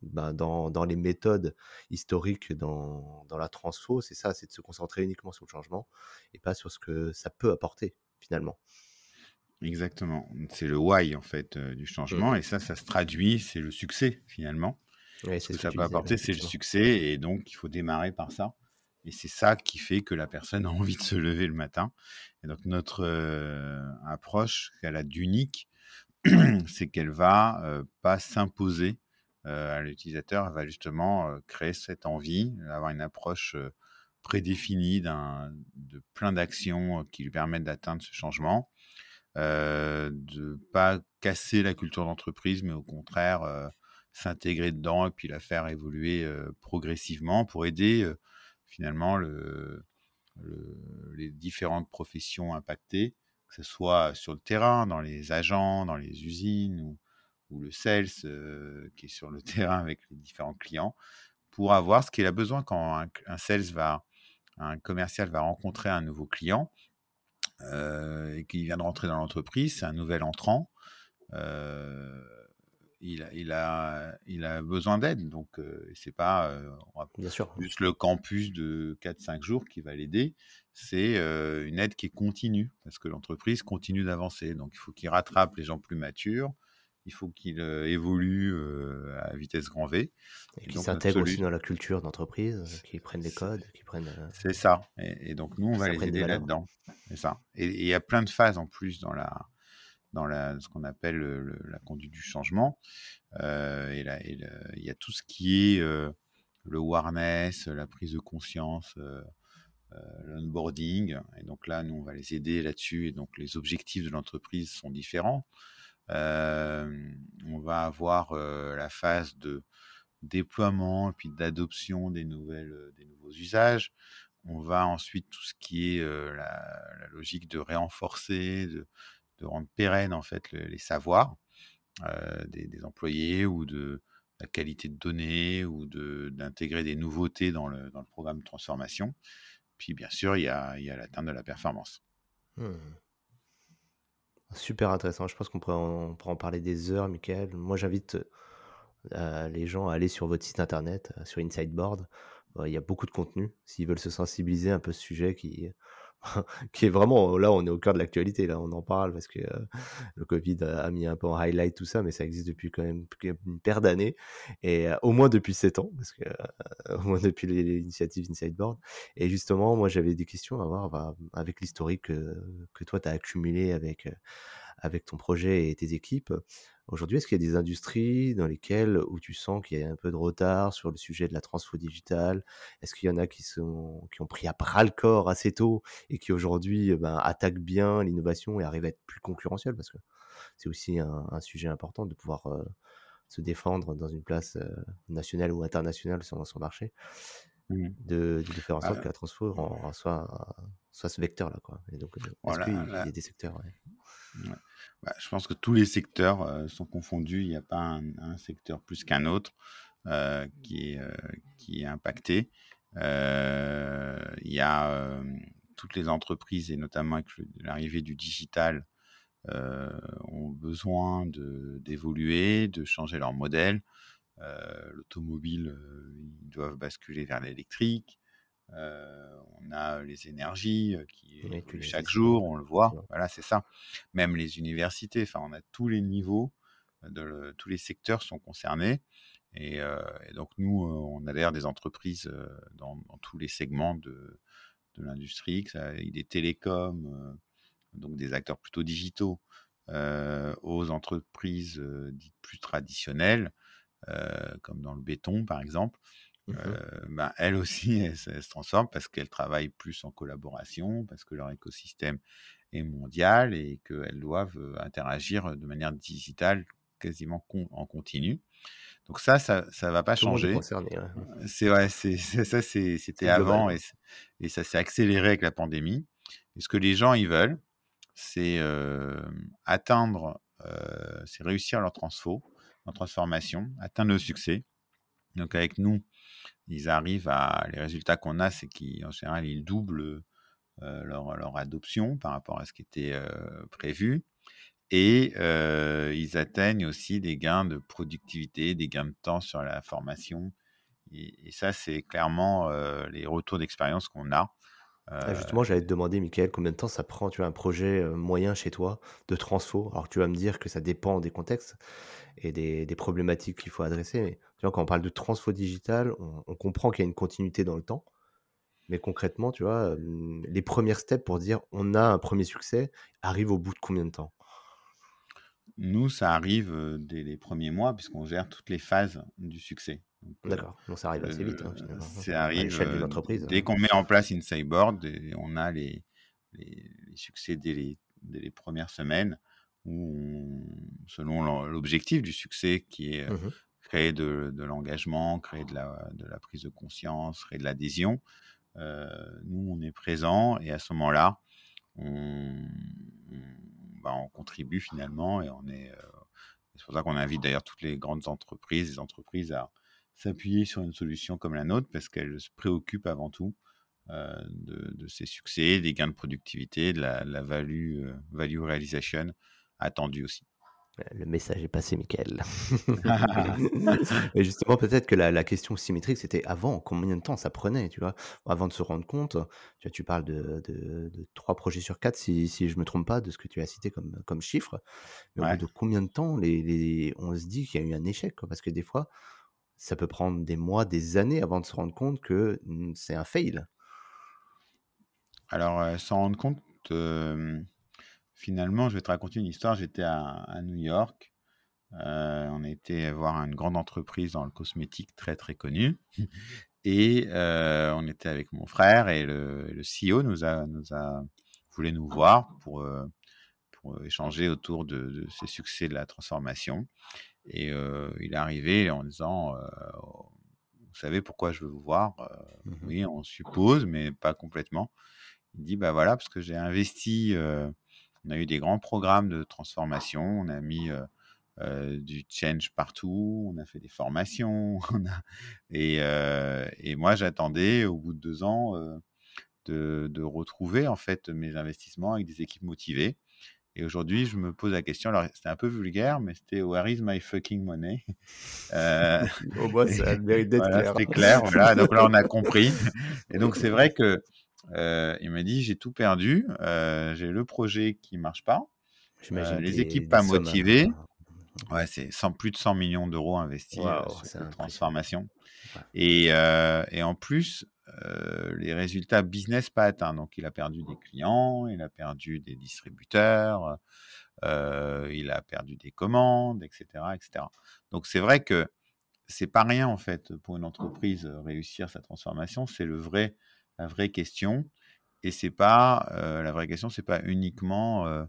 Speaker 1: ben, dans, dans, les méthodes historiques dans, dans la transfo, c'est ça, c'est de se concentrer uniquement sur le changement et pas sur ce que ça peut apporter finalement.
Speaker 2: Exactement. C'est le why en fait du mmh. changement et ça, ça se traduit, c'est le succès finalement. ce que, ça peut apporter, c'est le succès et donc il faut démarrer par ça. Et c'est ça qui fait que la personne a envie de se lever le matin. Et donc notre approche qu'elle a d'unique, c'est qu'elle va pas s'imposer à l'utilisateur, elle va justement créer cette envie, avoir une approche prédéfinie de plein d'actions qui lui permettent d'atteindre ce changement, de ne pas casser la culture d'entreprise, mais au contraire s'intégrer dedans et puis la faire évoluer progressivement pour aider finalement le, les différentes professions impactées, que ce soit sur le terrain, dans les agents, dans les usines ou, ou le sales euh, qui est sur le terrain avec les différents clients, pour avoir ce qu'il a besoin quand un, sales va, un commercial va rencontrer un nouveau client euh, et qu'il vient de rentrer dans l'entreprise, c'est un nouvel entrant. Euh, il, a, il, a, il a besoin d'aide. Donc, euh, c'est pas euh,
Speaker 1: Bien sûr.
Speaker 2: juste le campus de 4-5 jours qui va l'aider. C'est euh, une aide qui est continue parce que l'entreprise continue d'avancer. Donc, il faut qu'il rattrape les gens plus matures. Il faut qu'il évolue à vitesse grand V.
Speaker 1: Et, qu'il s'intègre aussi dans la culture d'entreprise, qu'ils prennent les codes, qu'ils prennent.
Speaker 2: C'est ça. Et, donc, nous, on va les aider là-dedans. C'est ça. Et il y a plein de phases en plus dans la, dans ce qu'on appelle la conduite du changement. Euh, il y a tout ce qui est euh, le awareness, la prise de conscience, euh, l'onboarding. Et donc là, nous, on va les aider là-dessus. Et donc, les objectifs de l'entreprise sont différents. on va avoir la phase de déploiement et puis d'adoption des des nouveaux usages. On va ensuite tout ce qui est la, logique de réenforcer, de, de rendre pérenne en fait les savoirs euh, des, employés ou de la qualité de données ou d'intégrer des nouveautés dans le, dans le, programme de transformation. Puis bien sûr, il y a, il y a l'atteinte de la performance. Mmh.
Speaker 1: Super intéressant. Je pense qu'on pourrait, en, en parler des heures, Michael. Moi, j'invite euh, les gens à aller sur votre site internet, euh, sur Insideboard. Il y a beaucoup de contenu. S'ils veulent se sensibiliser un peu ce sujet qui, qui est vraiment là on est au cœur de l'actualité là on en parle parce que euh, le Covid a, mis un peu en highlight tout ça mais ça existe depuis quand même une paire d'années. Et euh, au moins depuis 7 ans parce que euh, au moins depuis l'initiative Insideboard et justement moi j'avais des questions à voir bah, avec l'historique que, que toi tu as accumulé avec avec ton projet et tes équipes Aujourd'hui, est-ce qu'il y a des industries dans lesquelles où tu sens qu'il y a un peu de retard sur le sujet de la transfo digitale? Est-ce qu'il y en a qui, sont, qui ont pris à bras le corps assez tôt et qui aujourd'hui eh ben, attaquent bien l'innovation et arrivent à être plus concurrentiels Parce que c'est aussi un, sujet important de pouvoir euh, se défendre dans une place euh, nationale ou internationale sur son marché. Mmh. De, de, faire en sorte ah. que la transfo soit, soit ce vecteur-là. Quoi. Et donc, euh, y a des secteurs
Speaker 2: bah, je pense que tous les secteurs euh, sont confondus. Il n'y a pas un, secteur plus qu'un autre euh, qui, est, euh, qui est impacté. il y a toutes les entreprises, et notamment avec l'arrivée du digital, ont besoin d'évoluer, de, changer leur modèle. L'automobile, ils doivent basculer vers l'électrique. Euh, on a les énergies euh, qui chaque jour, on le voit. Voilà, c'est ça. Même les universités. Enfin, on a tous les niveaux, euh, de tous les secteurs sont concernés. Et, donc nous, on a d'ailleurs des entreprises dans, tous les segments de, de l'industrie, des télécoms, donc des acteurs plutôt digitaux, aux entreprises dites plus traditionnelles, comme dans le béton par exemple, Mmh ben, elles aussi, elles, se transforment parce qu'elles travaillent plus en collaboration, parce que leur écosystème est mondial et qu'elles doivent interagir de manière digitale quasiment en continu. Donc ça, ça, ça va pas changer. C'est c'est ça, c'était avant et, et, ça s'est accéléré avec la pandémie. Et ce que les gens ils veulent, c'est atteindre, c'est réussir leur transfo, leur transformation, atteindre le succès. Donc avec nous, ils arrivent à les résultats qu'on a, c'est qu'en général ils doublent euh, leur, leur, adoption par rapport à ce qui était euh, prévu. Et euh, ils atteignent aussi des gains de productivité, des gains de temps sur la formation. Et, ça, c'est clairement les retours d'expérience qu'on a.
Speaker 1: Ah, justement, j'allais te demander, Michael, combien de temps ça prend, tu as un projet moyen chez toi de transfo? Alors tu vas me dire que ça dépend des contextes et des, des problématiques qu'il faut adresser. Mais tu vois, quand on parle de transfo digital, on, comprend qu'il y a une continuité dans le temps. Mais concrètement, tu vois, les premières steps pour dire on a un premier succès arrivent au bout de combien de temps?
Speaker 2: Nous, ça arrive dès les premiers mois, puisqu'on gère toutes les phases du succès.
Speaker 1: D'accord, donc ça arrive assez vite. Hein,
Speaker 2: ça arrive dès hein. qu'on met en place une cyborg, on a les, les, succès dès les, dès les, premières semaines, où selon l'objectif du succès qui est mmh créer de, de l'engagement, créer de la, de la, prise de conscience, créer de l'adhésion, euh, nous on est présent et à ce moment-là, on, bah, on, contribue finalement et on est. Euh, c'est pour ça qu'on invite d'ailleurs toutes les grandes entreprises, les entreprises à s'appuyer sur une solution comme la nôtre parce qu'elle se préoccupe avant tout euh, de, de, ses succès, des gains de productivité, de la, la value, euh, value realization attendue aussi.
Speaker 1: Le message est passé, Michael. Et justement, peut-être que la, la question symétrique, c'était avant, combien de temps ça prenait, tu vois, avant de se rendre compte. Tu vois, tu parles de, de, de 3 projets sur 4, si, si je me trompe pas, de ce que tu as cité comme, comme chiffre. Mais au bout
Speaker 2: Ouais.
Speaker 1: de combien de temps les, les, on se dit qu'il y a eu un échec, quoi, parce que des fois, ça peut prendre des mois, des années avant de se rendre compte que mm, c'est un fail.
Speaker 2: Alors, euh, s'en rendre compte, euh, finalement, je vais te raconter une histoire. J'étais à, à New York. Euh, on était voir une grande entreprise dans le cosmétique très très connue. Et euh, on était avec mon frère et le, le CEO nous a, nous a voulait nous voir pour, euh, pour échanger autour de, de ses succès de la transformation. Et euh, il est arrivé en disant, vous savez pourquoi je veux vous voir?
Speaker 1: Mhm.
Speaker 2: Oui, on suppose, mais pas complètement. Il dit, bah voilà, parce que j'ai investi, euh, on a eu des grands programmes de transformation, on a mis euh, du change partout, on a fait des formations, on a... Et, euh, et moi j'attendais au bout de deux ans euh, de, de retrouver en fait mes investissements avec des équipes motivées. Et aujourd'hui, je me pose la question, alors c'était un peu vulgaire, mais c'était Where is my fucking money? Euh,
Speaker 1: Au moins, ça a le mérite d'être
Speaker 2: voilà,
Speaker 1: clair.
Speaker 2: c'était clair. Voilà, donc là, on a compris. Et donc, c'est vrai que euh, il m'a dit j'ai tout perdu. euh, j'ai le projet qui marche pas. Euh, les
Speaker 1: des-
Speaker 2: équipes pas motivées. Ouais, c'est 100, plus de 100 millions d'euros investis
Speaker 1: Waouh,
Speaker 2: sur cette transformation.
Speaker 1: Ouais.
Speaker 2: Et, et en plus, les résultats business pas atteints. Donc, il a perdu des clients, il a perdu des distributeurs, il a perdu des commandes, etc., etc. Donc, c'est vrai que c'est pas rien en fait pour une entreprise réussir sa transformation. C'est le vrai, la vraie question. Et c'est pas euh, la vraie question, c'est pas uniquement euh,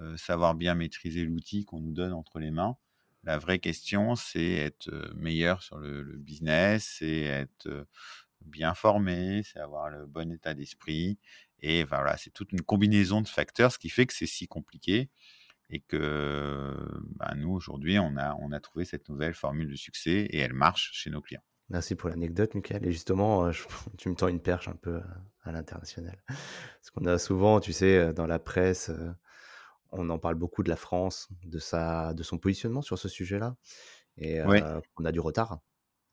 Speaker 2: euh, savoir bien maîtriser l'outil qu'on nous donne entre les mains. La vraie question, c'est être meilleur sur le, business, c'est être bien formé, c'est avoir le bon état d'esprit. Et voilà, c'est toute une combinaison de facteurs, ce qui fait que c'est si compliqué et que ben, nous, aujourd'hui, on a trouvé cette nouvelle formule de succès et elle marche chez nos clients.
Speaker 1: Merci pour l'anecdote, Michael. Et justement, euh, je- tu me tends une perche un peu euh, à l'international. Parce qu'on a souvent, tu sais, euh, dans la presse, on en parle beaucoup de la France, de sa, de son positionnement sur ce sujet-là, et euh, on a du retard.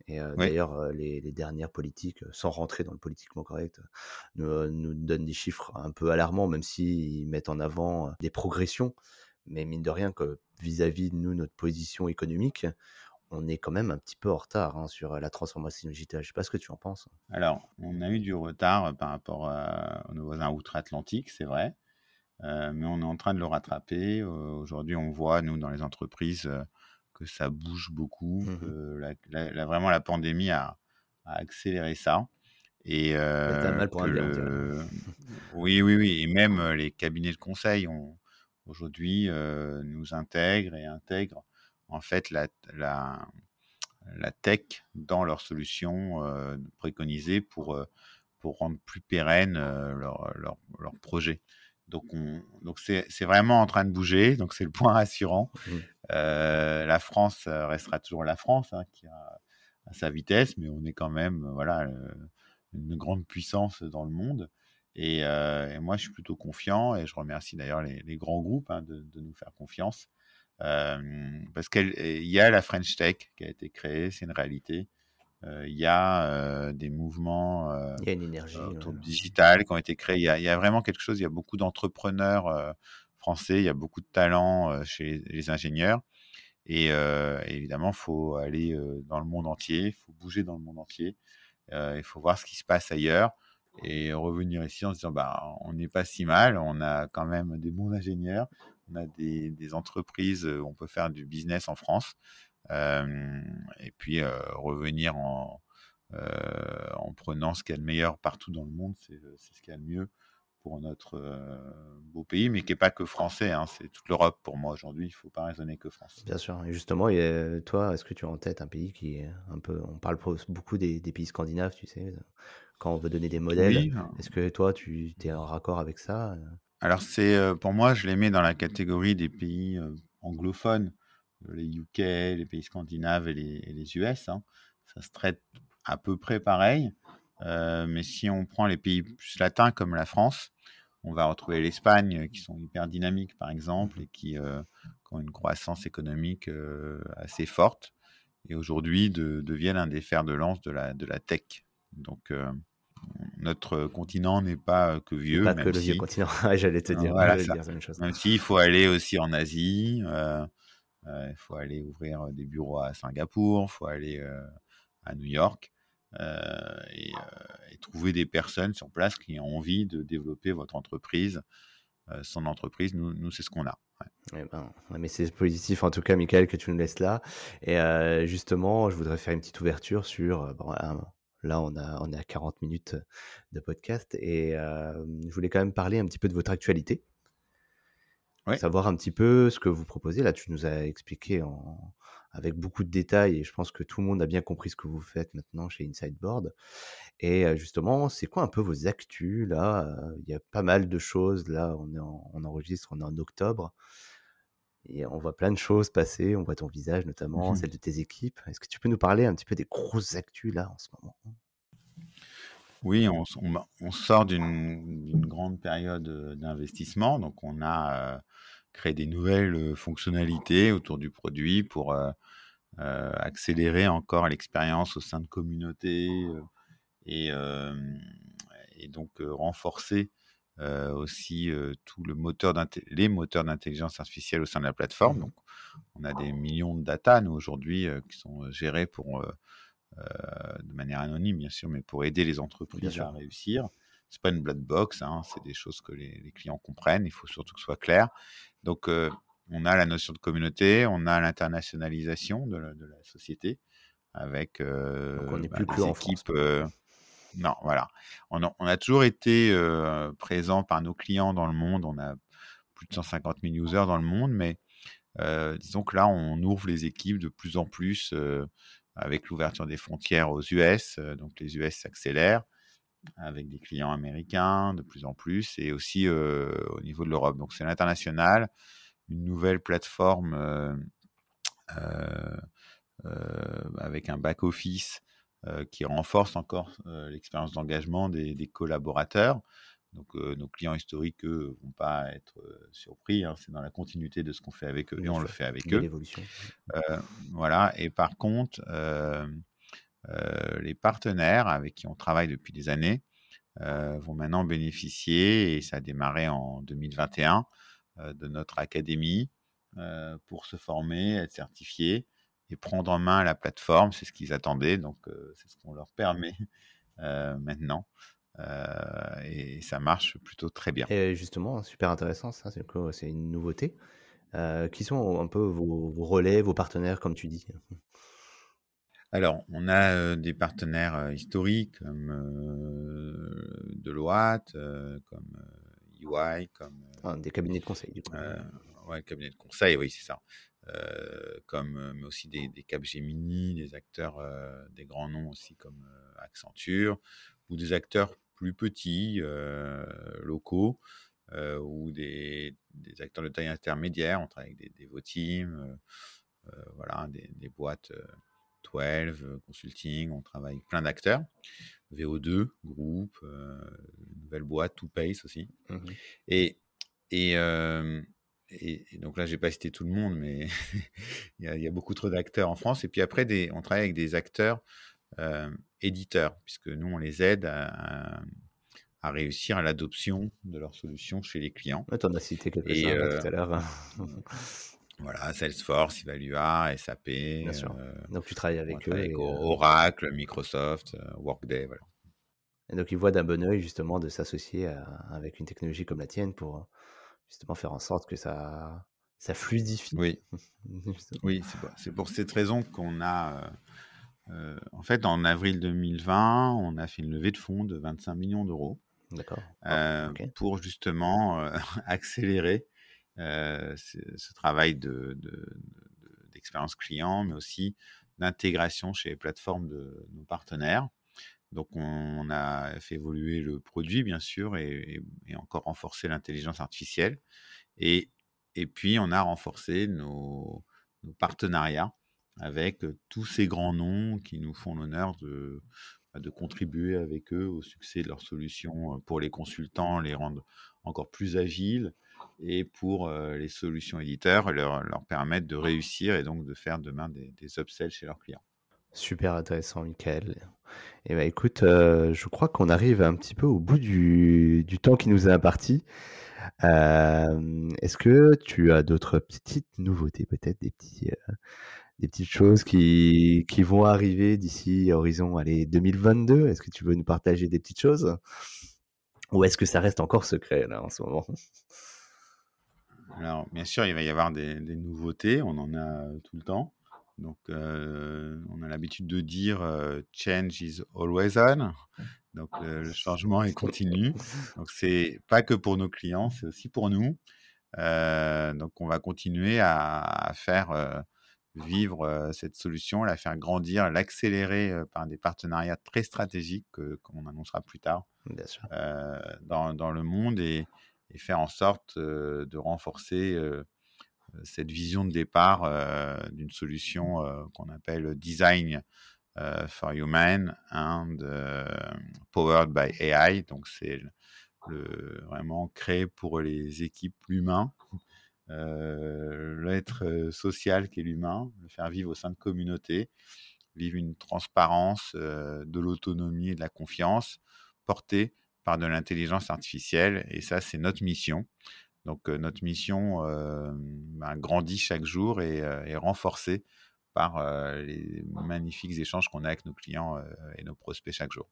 Speaker 1: Et euh, d'ailleurs, euh, les, les dernières politiques, sans rentrer dans le politiquement correct, nous, nous donnent des chiffres un peu alarmants, même s'ils mettent en avant des progressions. Mais mine de rien, que vis-à-vis de nous, notre position économique, on est quand même un petit peu en retard hein, sur la transformation digitale. Je sais pas ce que tu en penses.
Speaker 2: Alors, on a eu du retard euh, par rapport à, à nos voisins outre-Atlantique, c'est vrai, euh, mais on est en train de le rattraper. Euh, Aujourd'hui, on voit, nous, dans les entreprises, euh, que ça bouge beaucoup, que la, la- la- vraiment la pandémie a, a accéléré ça. Et euh,
Speaker 1: mal pour un bien,
Speaker 2: le... Oui, oui, oui. Et même euh, les cabinets de conseil aujourd'hui euh, nous intègrent et intègrent en fait la, la, la tech dans leurs solutions euh, préconisées pour, euh, pour rendre plus pérenne euh, leur, leur, leur projet. Donc, on, donc c'est, c'est vraiment en train de bouger. Donc, c'est le point rassurant. Euh, la France restera toujours la France, hein, qui a, à sa vitesse, mais on est quand même, voilà, une grande puissance dans le monde. Et, euh, et moi, je suis plutôt confiant et je remercie d'ailleurs les, les grands groupes hein, de, de nous faire confiance. Euh, parce qu'il y a la French Tech qui a été créée, c'est une réalité. Euh, Il y a euh, des mouvements euh,
Speaker 1: Il y a une énergie.
Speaker 2: du digital qui ont été créés. Il y a, il y a vraiment quelque chose, il y a beaucoup d'entrepreneurs euh, français, il y a beaucoup de talents euh, chez les, les ingénieurs. Et euh, évidemment, il faut aller euh, dans le monde entier, il faut bouger dans le monde entier, euh, il faut voir ce qui se passe ailleurs et revenir ici en se disant bah, on n'est pas si mal, on a quand même des bons ingénieurs, on a des, des entreprises où on peut faire du business en France. Euh, et puis euh, revenir en, euh, en prenant ce qu'il y a de meilleur partout dans le monde, c'est ce qu'il y a de mieux pour notre euh, beau pays, mais qui n'est pas que français, hein, c'est toute l'Europe pour moi aujourd'hui, il ne faut pas raisonner que France.
Speaker 1: Bien sûr. Et justement, a- toi, est-ce que tu as en tête un pays qui est un peu. On parle beaucoup des, des pays scandinaves, tu sais, quand on veut donner des modèles.
Speaker 2: Oui,
Speaker 1: Est-ce que toi, tu es en raccord avec ça euh?
Speaker 2: Alors c'est euh, pour moi, je les mets dans la catégorie des pays euh, anglophones, euh, les UK, les pays scandinaves et les, US. hein. Ça se traite à peu près pareil. Mais si on prend les pays plus latins comme la France, on va retrouver l'Espagne qui sont hyper dynamiques par exemple et qui qui ont une croissance économique assez forte et aujourd'hui de, deviennent un des fers de lance de la, de la tech. Donc, notre continent n'est pas que vieux.
Speaker 1: Pas que le vieux continent, j'allais te dire,
Speaker 2: voilà, dire la même chose. Même s'il faut aller aussi en Asie, il faut aller ouvrir des bureaux à Singapour, il faut aller à New York. Et, et, trouver des personnes sur place qui ont envie de développer votre entreprise, son entreprise. Nous, nous c'est ce qu'on a.
Speaker 1: Eh ben, mais c'est positif en tout cas, Michael, que tu nous laisses là. Et justement, je voudrais faire une petite ouverture sur. Bon, là, on, a, on est à 40 minutes de podcast et je voulais quand même parler un petit peu de votre actualité. Savoir un petit peu ce que vous proposez. Là, tu nous as expliqué en, avec beaucoup de détails et je pense que tout le monde a bien compris ce que vous faites maintenant chez Insideboard. Et justement, c'est quoi un peu vos actus là? Il y a pas mal de choses. Là, on, est on enregistre, on est en octobre. Et on voit plein de choses passer, on voit ton visage notamment, mmh celle de tes équipes. Est-ce que tu peux nous parler un petit peu des grosses actus là en ce moment?
Speaker 2: Oui, on, on, sort d'une grande période d'investissement, donc on a créé des nouvelles fonctionnalités autour du produit pour accélérer encore l'expérience au sein de communautés et, et, donc renforcer aussi tout le moteur les moteurs d'intelligence artificielle au sein de la plateforme. Donc, on a des millions de data, nous, aujourd'hui, qui sont gérés pour, de manière anonyme, bien sûr, mais pour aider les entreprises à réussir. C'est pas une black box, hein, c'est des choses que les, clients comprennent. Il faut surtout que ce soit clair. Donc, on a la notion de communauté, on a l'internationalisation de, de, la société avec
Speaker 1: on bah, plus des équipes.
Speaker 2: Non, voilà. On a, toujours été présent par nos clients dans le monde. On a plus de 150 000 users dans le monde, mais disons que là, on ouvre les équipes de plus en plus avec l'ouverture des frontières aux US. donc les US s'accélèrent avec des clients américains de plus en plus et aussi au niveau de l'Europe. Donc c'est l'international, une nouvelle plateforme avec un back-office qui renforce encore euh, l'expérience d'engagement des, collaborateurs. Donc, euh, nos clients historiques, eux, vont pas être surpris. Hein, c'est dans la continuité de ce qu'on fait avec eux et on le fait avec eux. voilà. Et par contre, les partenaires avec qui on travaille depuis des années vont maintenant bénéficier, et ça a démarré en 2021, de notre académie pour se former, être certifiés et prendre en main la plateforme. C'est ce qu'ils attendaient, donc c'est ce qu'on leur permet maintenant. et ça marche plutôt très bien.
Speaker 1: Et justement, super intéressant, ça, c'est une nouveauté. qui sont un peu vos, relais, vos partenaires, comme tu dis?
Speaker 2: Alors, on a des partenaires historiques comme Deloitte, comme EY, comme.
Speaker 1: Ah, des cabinets de conseil, du coup.
Speaker 2: ouais, cabinets de conseil, oui, c'est ça. Euh, comme, euh, mais aussi des, des Capgemini, des acteurs, euh, des grands noms aussi comme Accenture, ou des acteurs plus petits, locaux, ou des, des, acteurs de taille intermédiaire. On travaille avec des, des Voteam, voilà, des, des boîtes 12, Consulting, on travaille avec plein d'acteurs. VO2, groupe, nouvelle boîte, Two Pace aussi. Mmh et, et, et, donc là, j'ai pas cité tout le monde, mais il, y a, beaucoup trop d'acteurs en France. Et puis après, des, on travaille avec des acteurs euh, éditeurs, puisque nous, on les aide à, à, réussir à l'adoption de leurs solutions chez les clients.
Speaker 1: tu en as cité quelques-uns euh, tout à l'heure.
Speaker 2: voilà, Salesforce, Evalua, SAP.
Speaker 1: Bien sûr. Euh, donc tu travailles avec eux.
Speaker 2: Avec et, Oracle, Microsoft, Workday, voilà.
Speaker 1: Et donc ils voient d'un bon oeil justement de s'associer avec une technologie comme la tienne pour justement faire en sorte que ça, ça fluidifie.
Speaker 2: Oui, oui c'est pour, cette raison qu'on a, euh, euh, en fait, en avril 2020, on a fait une levée de fonds de 25 millions d'euros.
Speaker 1: D'accord.
Speaker 2: Euh, pour justement accélérer ce, travail de, d'expérience client, mais aussi d'intégration chez les plateformes de nos partenaires. Donc on a fait évoluer le produit, bien sûr, et, encore renforcé l'intelligence artificielle. Et, puis on a renforcé nos, partenariats avec tous ces grands noms qui nous font l'honneur de, de contribuer avec eux au succès de leurs solutions pour les consultants, les rendre encore plus agiles et pour les solutions éditeurs, leur, leur permettre de réussir et donc de faire demain des, des upsells chez leurs clients.
Speaker 1: Super intéressant, Michael. Eh ben, écoute, je crois qu'on arrive un petit peu au bout du, temps qui nous est imparti. Est-ce que tu as d'autres petites nouveautés, peut-être des petits, des petites choses qui, qui vont arriver d'ici horizon allez, 2022 Est-ce que tu veux nous partager des petites choses? Ou est-ce que ça reste encore secret là en ce moment?
Speaker 2: Alors, bien sûr, il va y avoir des nouveautés, on en a tout le temps. Donc, euh, on a l'habitude de dire euh, change is always on. Donc, le changement est continu. Donc, c'est pas que pour nos clients, c'est aussi pour nous. Euh, donc, on va continuer à, faire vivre cette solution, la faire grandir, l'accélérer par des partenariats très stratégiques qu'on annoncera plus tard dans, dans, le monde et, et, faire en sorte de renforcer cette vision de départ euh, d'une solution euh, qu'on appelle Design euh, for Human and Powered by AI. Donc, c'est le, vraiment créé pour les équipes l'humain, l'être social qui est l'humain, le faire vivre au sein de communautés, vivre une transparence, de l'autonomie et de la confiance portée par de l'intelligence artificielle. Et ça, c'est notre mission. Donc notre mission ben, grandit chaque jour et est renforcée par les magnifiques échanges qu'on a avec nos clients et nos prospects chaque jour.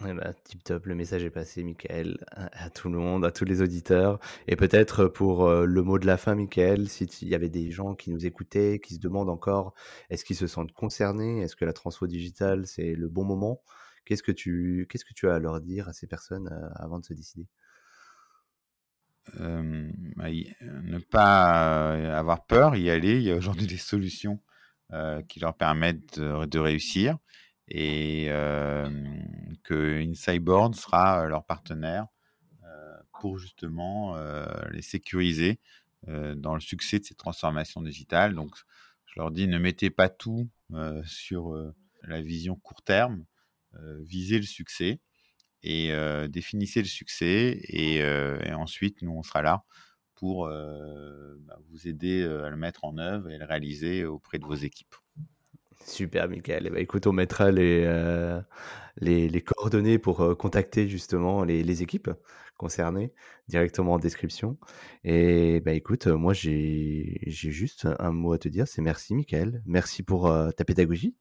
Speaker 1: Eh ben, tip top, le message est passé, Michael, à, tout le monde, à tous les auditeurs. Et peut-être pour le mot de la fin, Michael, s'il y avait des gens qui nous écoutaient, qui se demandent encore, est-ce qu'ils se sentent concernés? Est-ce que la transfo digitale, c'est le bon moment? Qu'est-ce que tu qu'est-ce que tu as à leur dire à ces personnes avant de se décider?
Speaker 2: Euh, bah, ne pas euh, avoir peur, y aller. Il y a aujourd'hui des solutions euh, qui leur permettent de, réussir et que InsideBoard sera leur partenaire pour justement les sécuriser dans le succès de ces transformations digitales. Donc, je leur dis, ne mettez pas tout sur la vision court terme, visez le succès et définissez le succès et, ensuite nous on sera là pour bah, vous aider à le mettre en œuvre et le réaliser auprès de vos équipes.
Speaker 1: Super, Michael. Eh ben, écoute, on mettra les, les, coordonnées pour contacter justement les, équipes concernées directement en description. Et bah, écoute, moi j'ai juste un mot à te dire, c'est merci, Michael. Merci pour ta pédagogie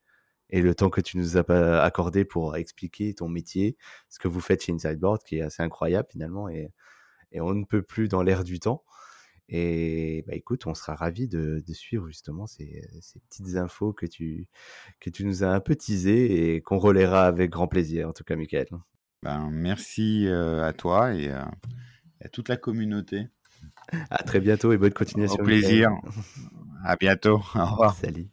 Speaker 1: et le temps que tu nous as accordé pour expliquer ton métier, ce que vous faites chez Insideboard, qui est assez incroyable finalement, et, et on ne peut plus dans l'air du temps. Et bah, écoute, on sera ravis de, suivre justement ces, ces, petites infos que tu, que tu nous as un peu teasées et qu'on relaiera avec grand plaisir, en tout cas, Michael.
Speaker 2: Ben, merci euh, à toi et à toute la communauté.
Speaker 1: À très bientôt et bonne continuation.
Speaker 2: Au plaisir. À bientôt. Au revoir.
Speaker 1: Salut.